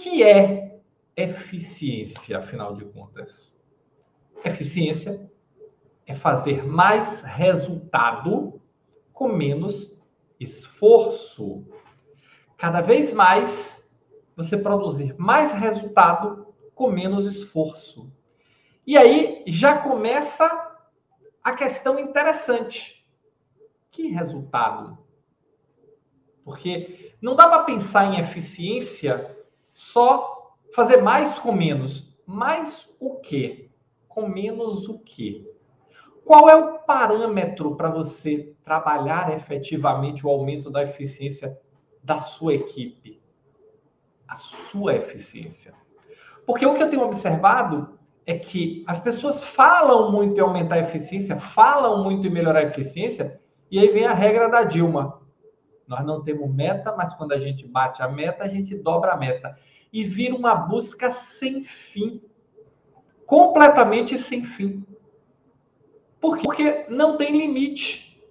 que é eficiência, afinal de contas? Eficiência é fazer mais resultado com menos esforço. Cada vez mais você produzir mais resultado com menos esforço. E aí já começa a questão interessante. Que resultado? Porque não dá para pensar em eficiência só fazer mais com menos. Mais o quê? Com menos o quê? Qual é o parâmetro para você trabalhar efetivamente o aumento da eficiência da sua equipe? A sua eficiência. Porque o que eu tenho observado é que as pessoas falam muito em aumentar a eficiência, falam muito em melhorar a eficiência, e aí vem a regra da Dilma. Nós não temos meta, mas quando a gente bate a meta, a gente dobra a meta. E vira uma busca sem fim. Completamente sem fim. Por quê? Porque não tem limite.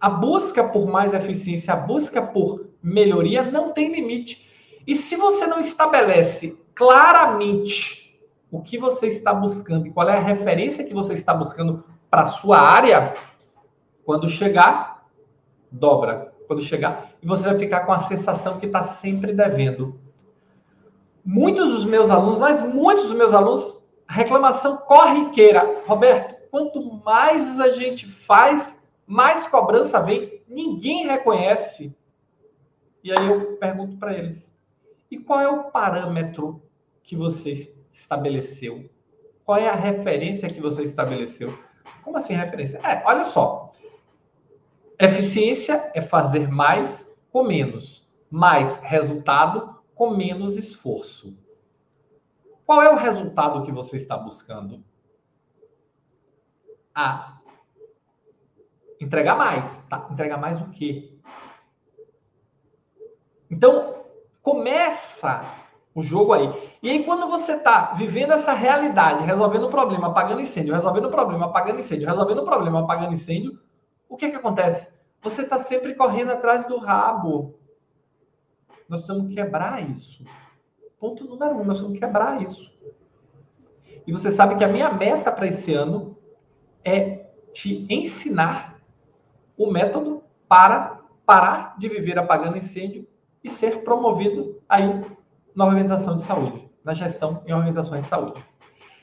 A busca por mais eficiência, a busca por melhoria não tem limite. E se você não estabelece claramente o que você está buscando e qual é a referência que você está buscando para a sua área, quando chegar, dobra. Quando chegar, e você vai ficar com a sensação que está sempre devendo. Muitos dos meus alunos, mas muitos dos meus alunos, reclamação corriqueira. Roberto, quanto mais a gente faz, mais cobrança vem. Ninguém reconhece. E aí eu pergunto para eles: e qual é o parâmetro que você estabeleceu? Qual é a referência que você estabeleceu? Como assim referência? É, olha só. Eficiência é fazer mais com menos. Mais resultado com menos esforço. Qual é o resultado que você está buscando? A entregar mais. Tá? Entregar mais o quê? Então, começa o jogo aí. E aí, quando você está vivendo essa realidade, resolvendo o problema, apagando incêndio, resolvendo o problema, apagando incêndio, resolvendo o problema, apagando incêndio, o que que acontece? Você está sempre correndo atrás do rabo. Nós temos que quebrar isso. Ponto número um, nós temos que quebrar isso. E você sabe que a minha meta para esse ano é te ensinar o método para parar de viver apagando incêndio e ser promovido aí na organização de saúde, na gestão em organizações de saúde.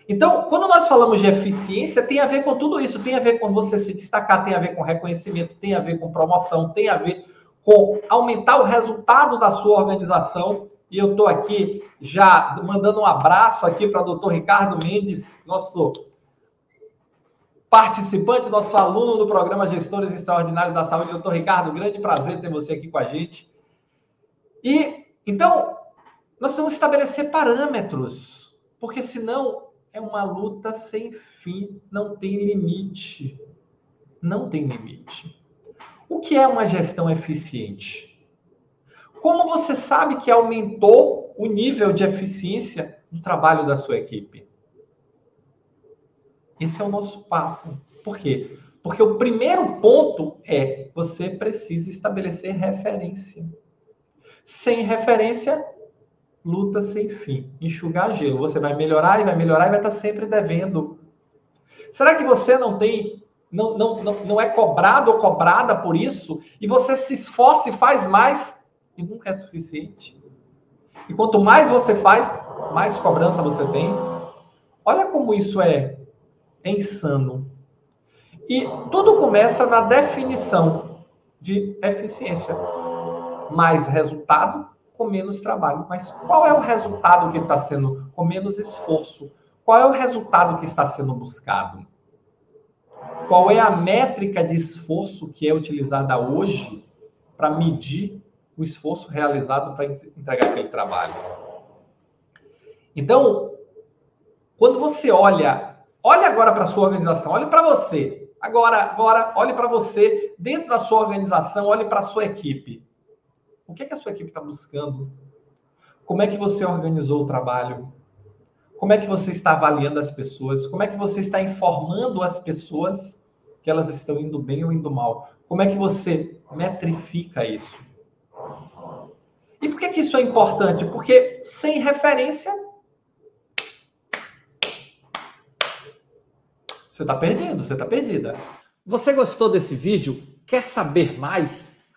Então, quando nós falamos de eficiência, tem a ver com tudo isso, tem a ver com você se destacar, tem a ver com reconhecimento, tem a ver com promoção, tem a ver com aumentar o resultado da sua organização. E eu estou aqui já mandando um abraço aqui para o doutor Ricardo Mendes, nosso participante, nosso aluno do programa Gestores Extraordinários da Saúde. Doutor Ricardo, grande prazer ter você aqui com a gente. E, então, nós temos que estabelecer parâmetros, porque senão é uma luta sem fim, não tem limite. Não tem limite. O que é uma gestão eficiente? Como você sabe que aumentou o nível de eficiência do trabalho da sua equipe? Esse é o nosso papo. Por quê? Porque o primeiro ponto é você precisa estabelecer referência. Sem referência, luta sem fim. Enxugar gelo. Você vai melhorar e vai melhorar e vai estar sempre devendo. Será que você não tem, não, não, não, não é cobrado ou cobrada por isso? E você se esforça e faz mais e nunca é suficiente? E quanto mais você faz, mais cobrança você tem. Olha como isso é, é insano. E tudo começa na definição de eficiência. Mais resultado com menos trabalho. Mas qual é o resultado que está sendo com menos esforço? Qual é o resultado que está sendo buscado? Qual é a métrica de esforço que é utilizada hoje para medir o esforço realizado para entregar aquele trabalho? Então, quando você olha, olhe agora para a sua organização, olhe para você. Agora, agora, olhe para você dentro da sua organização, olhe para a sua equipe. O que, é que a sua equipe está buscando? Como é que você organizou o trabalho? Como é que você está avaliando as pessoas? Como é que você está informando as pessoas que elas estão indo bem ou indo mal? Como é que você metrifica isso? E por que, que isso é importante? Porque sem referência, você está perdido, você está perdida. Você gostou desse vídeo? Quer saber mais?